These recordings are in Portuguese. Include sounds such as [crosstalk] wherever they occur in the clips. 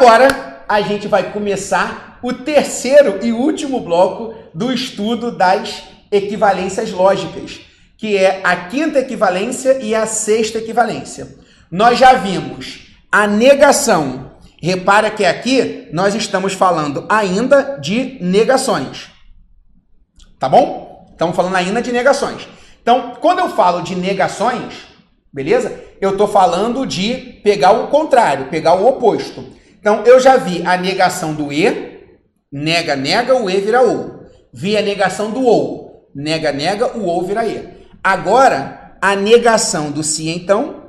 Agora a gente vai começar o terceiro e último bloco do estudo das equivalências lógicas, que é a quinta equivalência e a sexta equivalência. Nós já vimos a negação. Repara que aqui nós estamos falando ainda de negações. Tá bom? Estamos falando ainda de negações. Então, quando eu falo de negações, beleza? Eu estou falando de pegar o contrário, pegar o oposto. Então, eu já vi a negação do E, nega, nega, o E vira ou. Vi a negação do ou, nega, nega, o ou vira E. Agora, a negação do se então,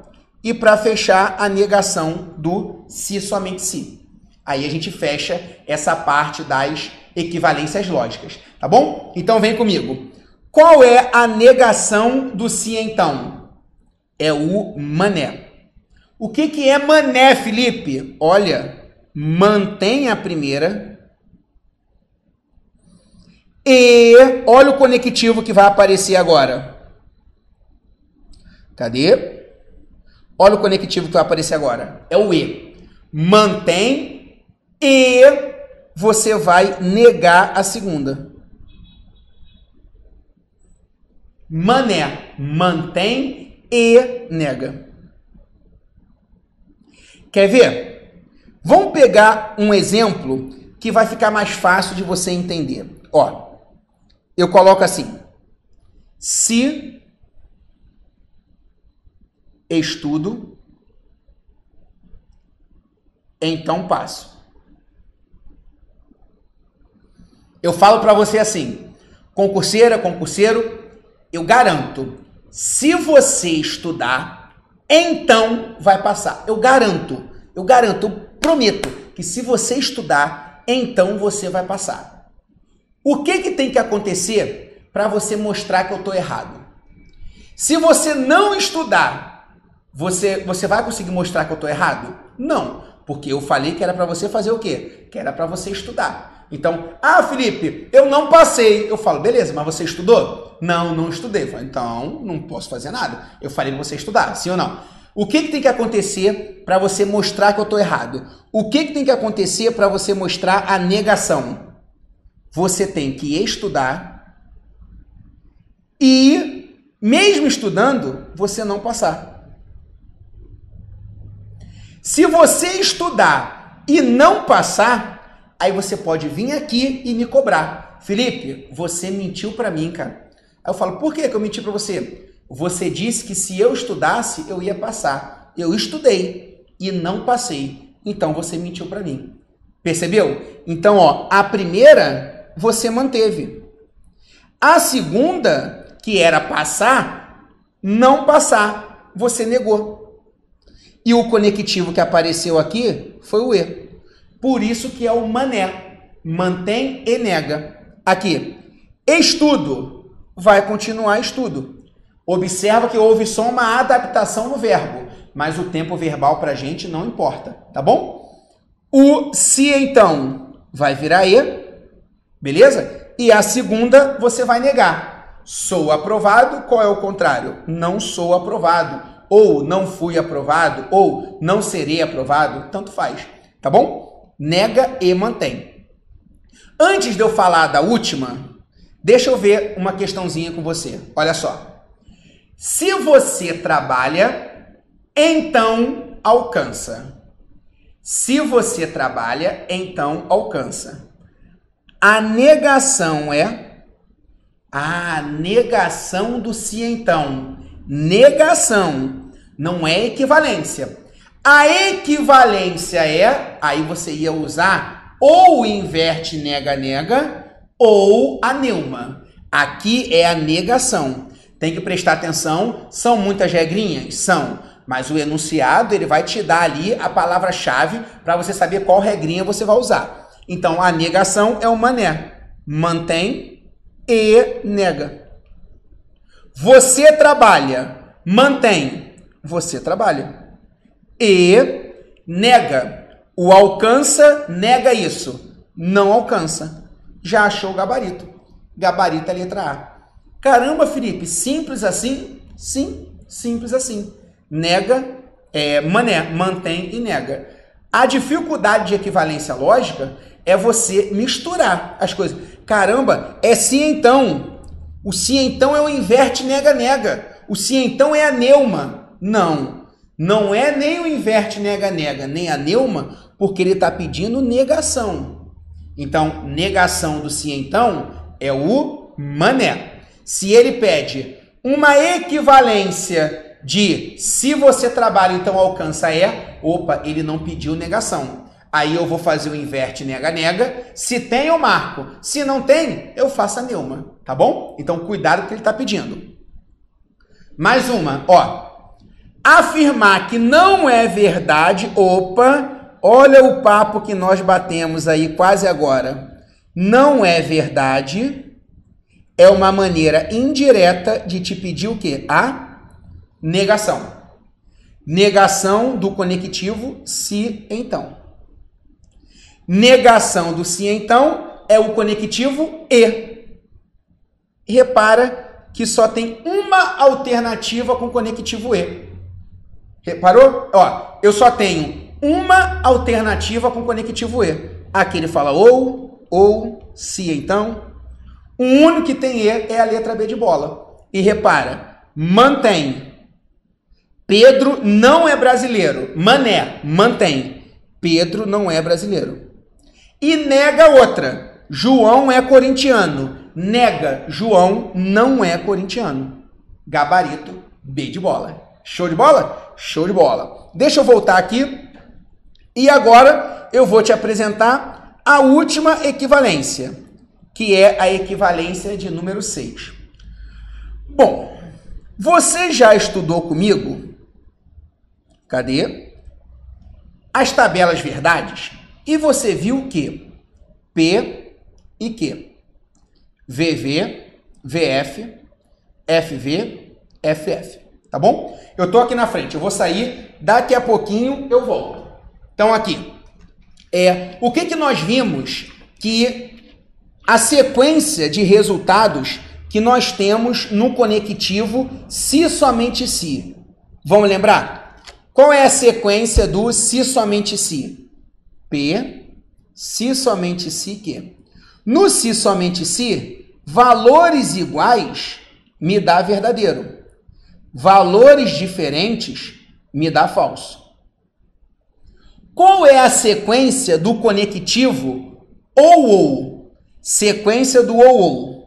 e para fechar, a negação do se somente se. Aí a gente fecha essa parte das equivalências lógicas, tá bom? Então vem comigo. Qual é a negação do se então? É o mané. O que, que é mané, Felipe? Olha, mantém a primeira. E olha o conectivo que vai aparecer agora. Cadê? Olha o conectivo que vai aparecer agora. É o E. Mantém e você vai negar a segunda. Mané, mantém e nega. Quer ver? Vamos pegar um exemplo que vai ficar mais fácil de você entender. Ó, eu coloco assim: se estudo, então passo. Eu falo para você assim, concurseira, concurseiro, eu garanto, se você estudar, então vai passar. Eu garanto, eu garanto, eu prometo que se você estudar, então você vai passar. O que que tem que acontecer para você mostrar que eu estou errado? Se você não estudar, você você vai conseguir mostrar que eu estou errado? Não, porque eu falei que era para você fazer o quê? Que era para você estudar. Então, ah, Felipe, eu não passei. Eu falo, beleza, mas você estudou? Não, não estudei. Falo, então, não posso fazer nada. Eu falei você estudar, sim ou não? O que, que tem que acontecer para você mostrar que eu estou errado? O que, que tem que acontecer para você mostrar a negação? Você tem que estudar e, mesmo estudando, você não passar. Se você estudar e não passar, Aí você pode vir aqui e me cobrar. Felipe, você mentiu para mim, cara. Aí eu falo, por que, que eu menti para você? Você disse que se eu estudasse, eu ia passar. Eu estudei e não passei. Então você mentiu para mim. Percebeu? Então, ó, a primeira você manteve. A segunda, que era passar, não passar, você negou. E o conectivo que apareceu aqui foi o E. Por isso que é o mané. Mantém e nega. Aqui. Estudo. Vai continuar estudo. Observa que houve só uma adaptação no verbo, mas o tempo verbal para a gente não importa, tá bom? O se então vai virar e, beleza? E a segunda você vai negar. Sou aprovado, qual é o contrário? Não sou aprovado, ou não fui aprovado, ou não serei aprovado, tanto faz, tá bom? Nega e mantém. Antes de eu falar da última, deixa eu ver uma questãozinha com você. Olha só. Se você trabalha, então alcança. Se você trabalha, então alcança. A negação é a negação do se então. Negação não é equivalência. A equivalência é, aí você ia usar ou inverte nega-nega ou a neuma. Aqui é a negação. Tem que prestar atenção, são muitas regrinhas? São. Mas o enunciado, ele vai te dar ali a palavra-chave para você saber qual regrinha você vai usar. Então, a negação é o mané. Mantém e nega. Você trabalha. Mantém. Você trabalha e nega. O alcança, nega isso. Não alcança. Já achou o gabarito. Gabarito é letra A. Caramba, Felipe, simples assim? Sim, simples assim. Nega, é, mané, mantém e nega. A dificuldade de equivalência lógica é você misturar as coisas. Caramba, é se então. O se então é o inverte nega-nega. O se então é a neuma. Não. Não é nem o inverte nega-nega, nem a neuma, porque ele está pedindo negação. Então, negação do se então é o mané. Se ele pede uma equivalência de se você trabalha, então alcança é, opa, ele não pediu negação. Aí eu vou fazer o inverte nega-nega. Se tem, eu marco. Se não tem, eu faço a neuma. Tá bom? Então cuidado com o que ele está pedindo. Mais uma, ó. Afirmar que não é verdade, opa, olha o papo que nós batemos aí quase agora. Não é verdade é uma maneira indireta de te pedir o quê? A negação. Negação do conectivo se então. Negação do se então é o conectivo e. Repara que só tem uma alternativa com conectivo e. Reparou? Ó, eu só tenho uma alternativa com conectivo e. Aqui ele fala ou, ou, se então. O único que tem e é a letra B de bola. E repara, mantém. Pedro não é brasileiro. Mané, mantém. Pedro não é brasileiro. E nega outra. João é corintiano. Nega, João não é corintiano. Gabarito, B de bola. Show de bola? Show de bola. Deixa eu voltar aqui. E agora eu vou te apresentar a última equivalência, que é a equivalência de número 6. Bom, você já estudou comigo? Cadê? As tabelas verdades? E você viu que P e Q, VV, VF, FV, FF, tá bom? Eu tô aqui na frente, eu vou sair, daqui a pouquinho eu volto. Então aqui, é, o que que nós vimos que a sequência de resultados que nós temos no conectivo se somente se. Vamos lembrar? Qual é a sequência do se somente se? P, se somente se que. No se somente se, valores iguais me dá verdadeiro. Valores diferentes me dá falso. Qual é a sequência do conectivo ou ou? Sequência do ou ou.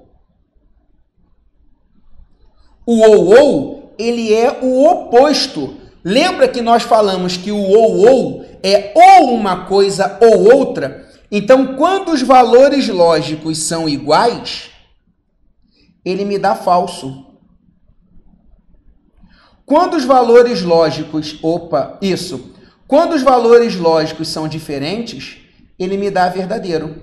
O ou ou, ele é o oposto. Lembra que nós falamos que o ou ou é ou uma coisa ou outra, então quando os valores lógicos são iguais, ele me dá falso. Quando os valores lógicos, opa, isso. Quando os valores lógicos são diferentes, ele me dá verdadeiro.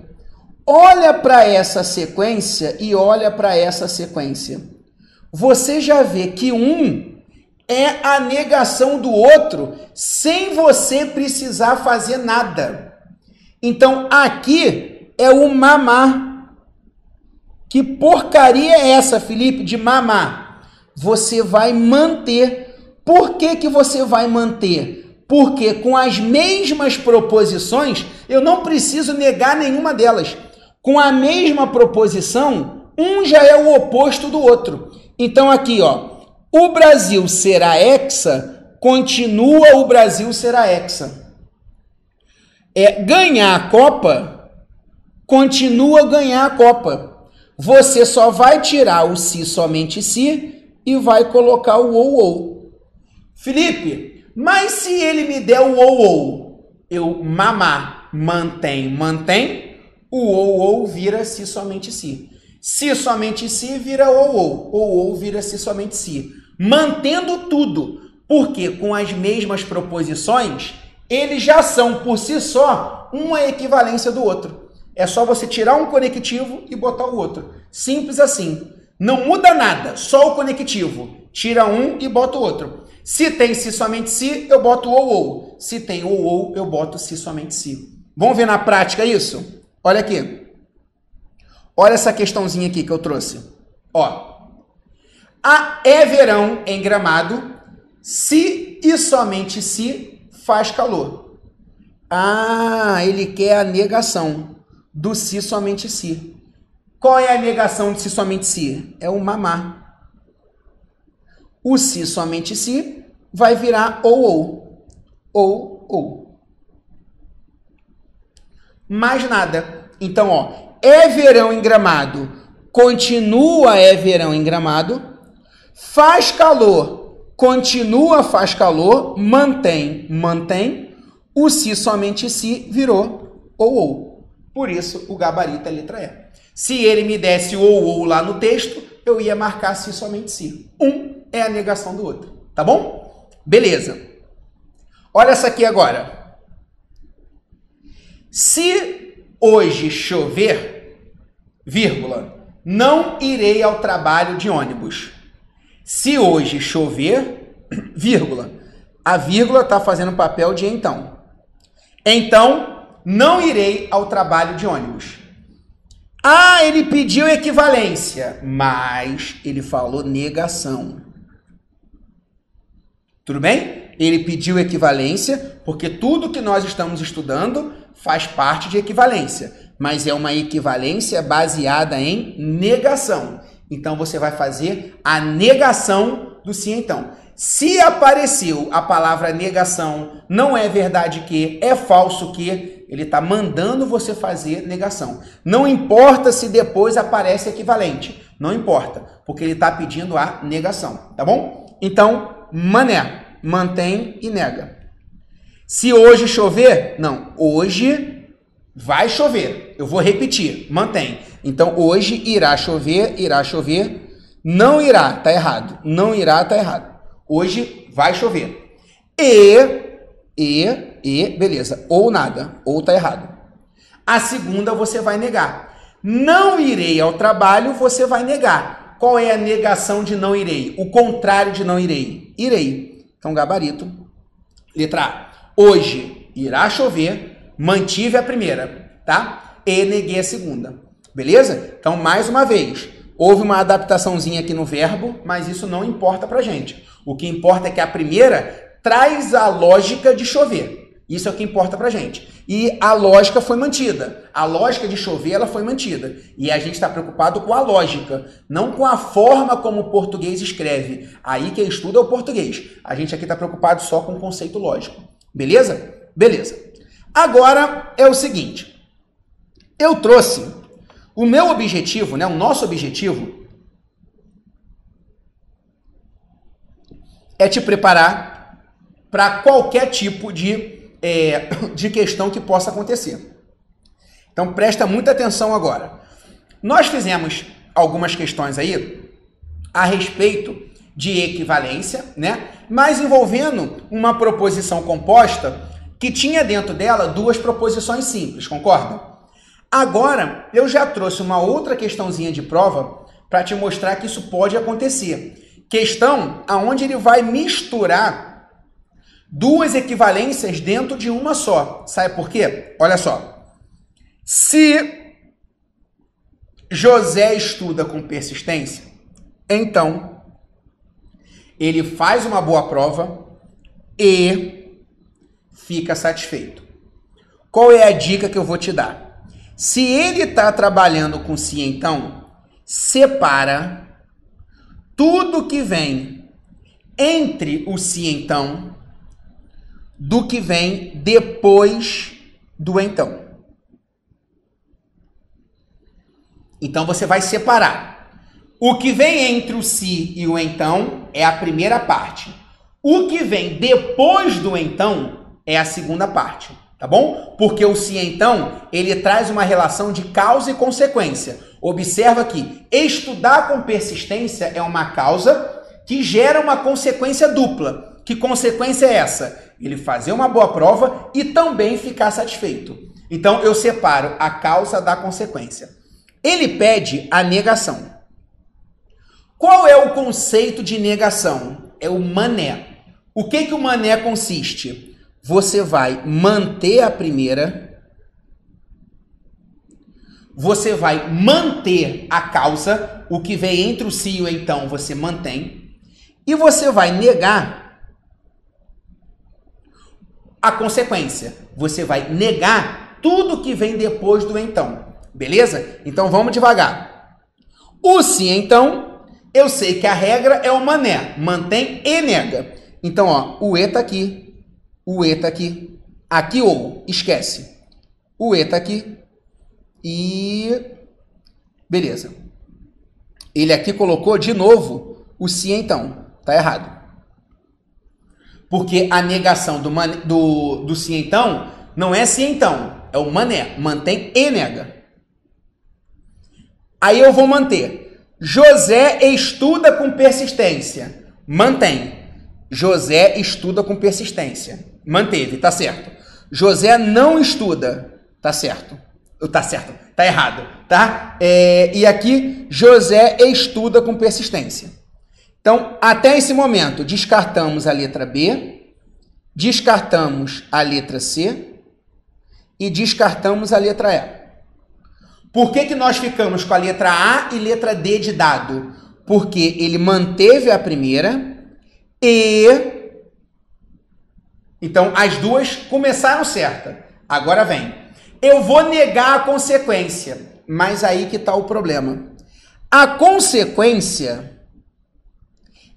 Olha para essa sequência e olha para essa sequência. Você já vê que um é a negação do outro sem você precisar fazer nada. Então aqui é o mamar. Que porcaria é essa, Felipe, de mamar? Você vai manter. Por que, que você vai manter? Porque com as mesmas proposições, eu não preciso negar nenhuma delas. Com a mesma proposição, um já é o oposto do outro. Então aqui, ó, o Brasil será hexa, continua o Brasil será hexa. É ganhar a Copa, continua ganhar a Copa. Você só vai tirar o si somente si e vai colocar o ou ou. Felipe, mas se ele me der o ou ou, eu mamar, mantém, mantém, o ou ou vira si somente si. Se somente si vira ou ou, ou ou vira si somente si mantendo tudo, porque com as mesmas proposições, eles já são por si só uma equivalência do outro. É só você tirar um conectivo e botar o outro. Simples assim. Não muda nada, só o conectivo. Tira um e bota o outro. Se tem se somente se, eu boto ou ou. Se tem ou ou, eu boto se somente se. Vamos ver na prática isso? Olha aqui. Olha essa questãozinha aqui que eu trouxe. Ó, a é verão em Gramado, se e somente se faz calor. Ah, ele quer a negação do se somente se. Qual é a negação de se somente se? É o mamar. O se somente se vai virar ou ou. Ou ou. Mais nada. Então, ó, é verão em gramado, continua é verão em gramado, faz calor, continua faz calor, mantém, mantém, o se somente se virou ou ou. Por isso o gabarito é letra E. Se ele me desse ou ou lá no texto, eu ia marcar se somente se. Um é a negação do outro, tá bom? Beleza. Olha essa aqui agora. Se hoje chover, vírgula, não irei ao trabalho de ônibus. Se hoje chover, [clears throat] vírgula, a vírgula está fazendo papel de então. Então, não irei ao trabalho de ônibus. Ah, ele pediu equivalência, mas ele falou negação. Tudo bem? Ele pediu equivalência, porque tudo que nós estamos estudando faz parte de equivalência, mas é uma equivalência baseada em negação. Então você vai fazer a negação do sim então. Se apareceu a palavra negação, não é verdade que, é falso que, ele está mandando você fazer negação. Não importa se depois aparece equivalente. Não importa, porque ele está pedindo a negação, tá bom? Então, mané, mantém e nega. Se hoje chover, não, hoje vai chover. Eu vou repetir, mantém. Então, hoje irá chover, irá chover. Não irá, tá errado. Não irá, tá errado. Hoje vai chover. E, e, e, beleza. Ou nada, ou tá errado. A segunda você vai negar. Não irei ao trabalho, você vai negar. Qual é a negação de não irei? O contrário de não irei. Irei. Então, gabarito. Letra A. Hoje irá chover, mantive a primeira, tá? E neguei a segunda. Beleza? Então, mais uma vez, houve uma adaptaçãozinha aqui no verbo, mas isso não importa pra gente. O que importa é que a primeira traz a lógica de chover. Isso é o que importa pra gente. E a lógica foi mantida. A lógica de chover ela foi mantida. E a gente está preocupado com a lógica, não com a forma como o português escreve. Aí quem estuda é o português. A gente aqui está preocupado só com o conceito lógico. Beleza? Beleza. Agora é o seguinte. Eu trouxe o meu objetivo, né, o nosso objetivo é te preparar para qualquer tipo de, é, [coughs] de questão que possa acontecer. Então presta muita atenção agora. Nós fizemos algumas questões aí a respeito de equivalência, né? Mas envolvendo uma proposição composta que tinha dentro dela duas proposições simples, concorda? Agora eu já trouxe uma outra questãozinha de prova para te mostrar que isso pode acontecer questão aonde ele vai misturar duas equivalências dentro de uma só. Sabe por quê? Olha só. Se José estuda com persistência, então ele faz uma boa prova e fica satisfeito. Qual é a dica que eu vou te dar? Se ele está trabalhando com si, então, separa tudo que vem entre o se então do que vem depois do então. Então você vai separar. O que vem entre o se e o então é a primeira parte. O que vem depois do então é a segunda parte, tá bom? Porque o se então, ele traz uma relação de causa e consequência. Observa que estudar com persistência é uma causa que gera uma consequência dupla. Que consequência é essa? Ele fazer uma boa prova e também ficar satisfeito. Então eu separo a causa da consequência. Ele pede a negação. Qual é o conceito de negação? É o mané. O que que o mané consiste? Você vai manter a primeira você vai manter a causa, o que vem entre o si e o então você mantém, e você vai negar a consequência. Você vai negar tudo que vem depois do então. Beleza? Então vamos devagar. O se então, eu sei que a regra é o mané. Mantém e nega. Então, ó, o e tá aqui. O e tá aqui. Aqui ou, esquece. O e tá aqui. E beleza. Ele aqui colocou de novo o se então. Tá errado. Porque a negação do, man, do, do se então não é se então, é o mané. Mantém e nega. Aí eu vou manter. José estuda com persistência. Mantém. José estuda com persistência. Manteve, tá certo. José não estuda. Tá certo. Tá certo. Tá errado, tá? É, e aqui, José estuda com persistência. Então, até esse momento, descartamos a letra B, descartamos a letra C e descartamos a letra E. Por que, que nós ficamos com a letra A e letra D de dado? Porque ele manteve a primeira e. Então, as duas começaram certa. Agora vem. Eu vou negar a consequência, mas aí que está o problema. A consequência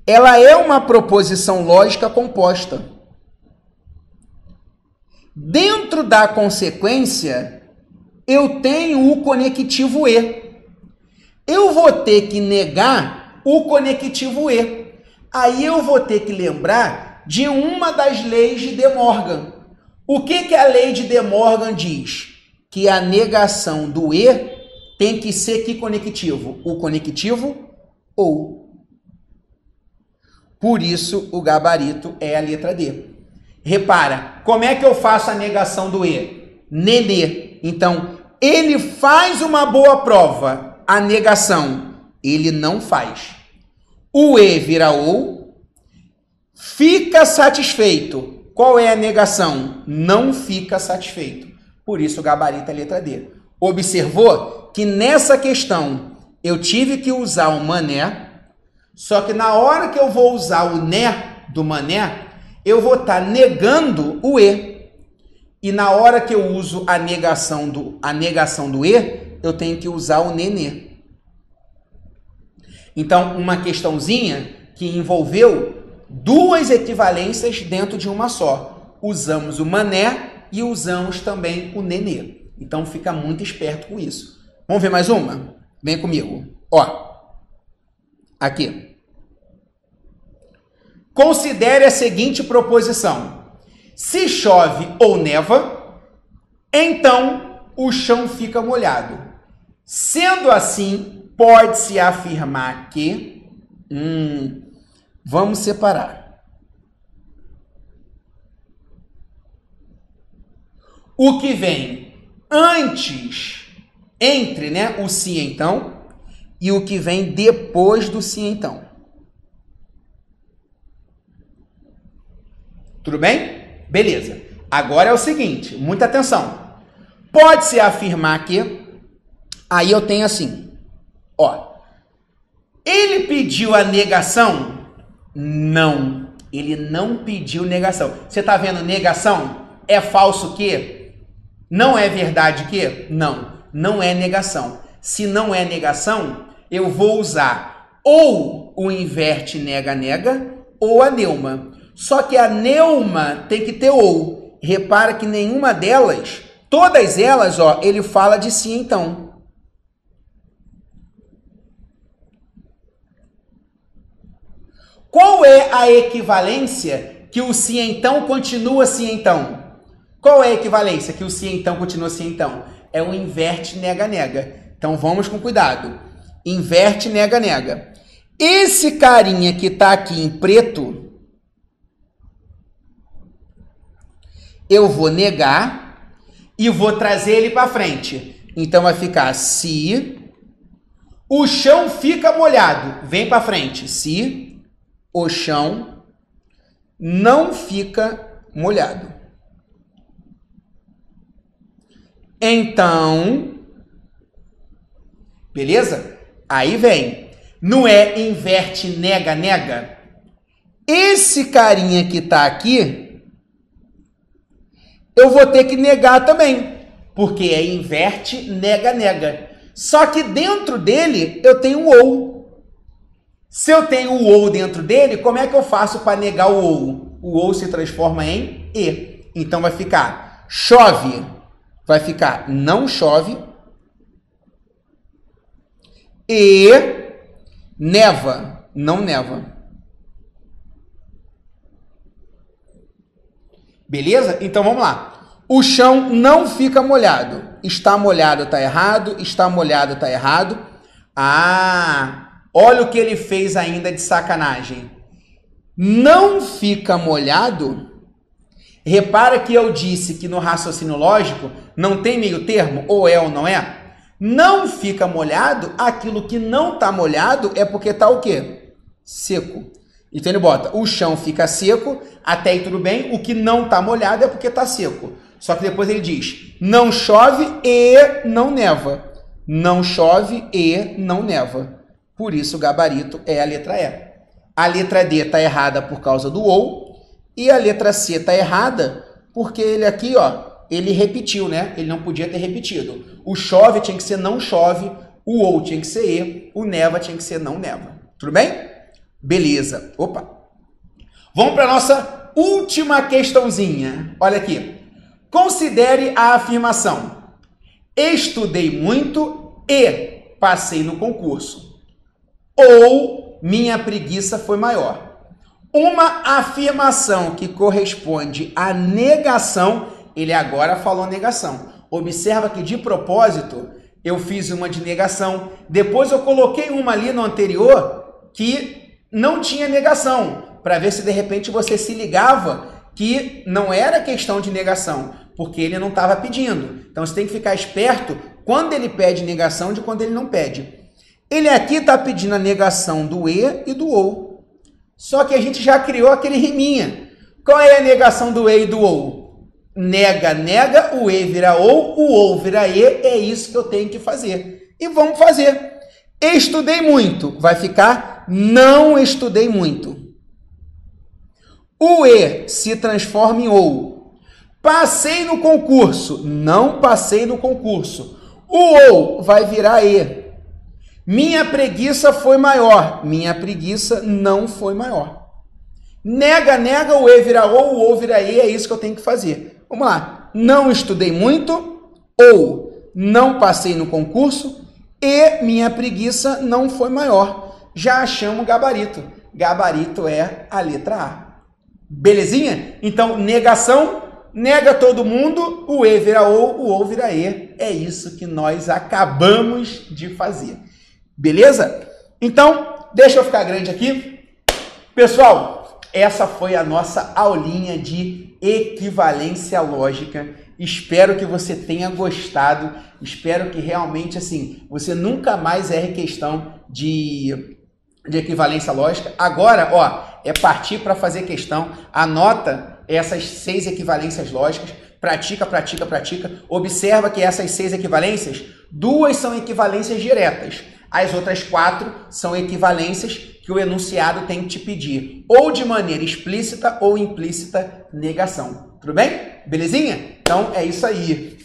ela é uma proposição lógica composta. Dentro da consequência, eu tenho o conectivo e. Eu vou ter que negar o conectivo e. Aí eu vou ter que lembrar de uma das leis de De Morgan. O que, que a lei de De Morgan diz? Que a negação do e tem que ser que conectivo? O conectivo ou. Por isso, o gabarito é a letra D. Repara, como é que eu faço a negação do E? Nenê. Então, ele faz uma boa prova. A negação, ele não faz. O E vira ou. Fica satisfeito. Qual é a negação? Não fica satisfeito. Por isso, o gabarito é a letra D. Observou que nessa questão eu tive que usar o mané só que na hora que eu vou usar o né do mané, eu vou estar tá negando o e. E na hora que eu uso a negação do a negação do e, eu tenho que usar o nenê. Então, uma questãozinha que envolveu duas equivalências dentro de uma só. Usamos o mané e usamos também o nenê. Então, fica muito esperto com isso. Vamos ver mais uma? Vem comigo. Ó, Aqui. Considere a seguinte proposição: se chove ou neva, então o chão fica molhado. Sendo assim, pode-se afirmar que. Hum, vamos separar. O que vem antes, entre né, o se então, e o que vem depois do sim então. Tudo bem? Beleza. Agora é o seguinte, muita atenção. Pode-se afirmar que aí eu tenho assim, ó. Ele pediu a negação? Não. Ele não pediu negação. Você está vendo negação? É falso que? Não é verdade que? Não. Não é negação. Se não é negação, eu vou usar ou o inverte nega-nega ou a neuma. Só que a neuma tem que ter ou. Repara que nenhuma delas, todas elas, ó, ele fala de si então. Qual é a equivalência que o se então continua se então? Qual é a equivalência que o se então continua se então? É o inverte nega-nega. Então vamos com cuidado inverte, nega, nega. Esse carinha que está aqui em preto, eu vou negar e vou trazer ele para frente. Então vai ficar se o chão fica molhado, vem para frente. Se o chão não fica molhado. Então, beleza? Aí vem. Não é inverte, nega, nega? Esse carinha que tá aqui, eu vou ter que negar também, porque é inverte, nega, nega. Só que dentro dele eu tenho o ou. Se eu tenho o ou dentro dele, como é que eu faço para negar o ou? O ou se transforma em e. Então vai ficar chove, vai ficar não chove e neva, não neva. Beleza? Então vamos lá. O chão não fica molhado. Está molhado, tá errado. Está molhado, tá errado. Ah, olha o que ele fez ainda de sacanagem. Não fica molhado. Repara que eu disse que no raciocínio lógico não tem meio termo, ou é ou não é. Não fica molhado, aquilo que não está molhado é porque está o quê? Seco. Então ele bota, o chão fica seco, até aí tudo bem, o que não está molhado é porque está seco. Só que depois ele diz, não chove e não neva. Não chove e não neva. Por isso o gabarito é a letra E. A letra D está errada por causa do ou, e a letra C está errada porque ele aqui, ó, ele repetiu, né? Ele não podia ter repetido. O chove tinha que ser não chove, o ou tinha que ser e, o neva tinha que ser não neva. Tudo bem? Beleza. Opa. Vamos para nossa última questãozinha. Olha aqui. Considere a afirmação: estudei muito e passei no concurso. Ou minha preguiça foi maior. Uma afirmação que corresponde à negação ele agora falou negação. Observa que de propósito eu fiz uma de negação, depois eu coloquei uma ali no anterior que não tinha negação, para ver se de repente você se ligava que não era questão de negação, porque ele não estava pedindo. Então você tem que ficar esperto quando ele pede negação de quando ele não pede. Ele aqui está pedindo a negação do e e do ou. Só que a gente já criou aquele riminha. Qual é a negação do e e do ou? Nega, nega, o e vira ou, o ou vira e, é isso que eu tenho que fazer. E vamos fazer. Estudei muito, vai ficar não estudei muito. O e se transforma em ou. Passei no concurso, não passei no concurso. O ou vai virar e. Minha preguiça foi maior, minha preguiça não foi maior. Nega, nega, o e vira ou, o ou vira e, é isso que eu tenho que fazer. Vamos lá. Não estudei muito ou não passei no concurso e minha preguiça não foi maior. Já achamos gabarito. Gabarito é a letra A. Belezinha? Então, negação, nega todo mundo, o E vira O, o O vira E. É isso que nós acabamos de fazer. Beleza? Então, deixa eu ficar grande aqui. Pessoal, essa foi a nossa aulinha de equivalência lógica. Espero que você tenha gostado. Espero que realmente assim você nunca mais erre questão de, de equivalência lógica. Agora, ó, é partir para fazer questão. Anota essas seis equivalências lógicas. Pratica, pratica, pratica. Observa que essas seis equivalências, duas são equivalências diretas. As outras quatro são equivalências que o enunciado tem que te pedir, ou de maneira explícita ou implícita negação. Tudo bem? Belezinha? Então é isso aí.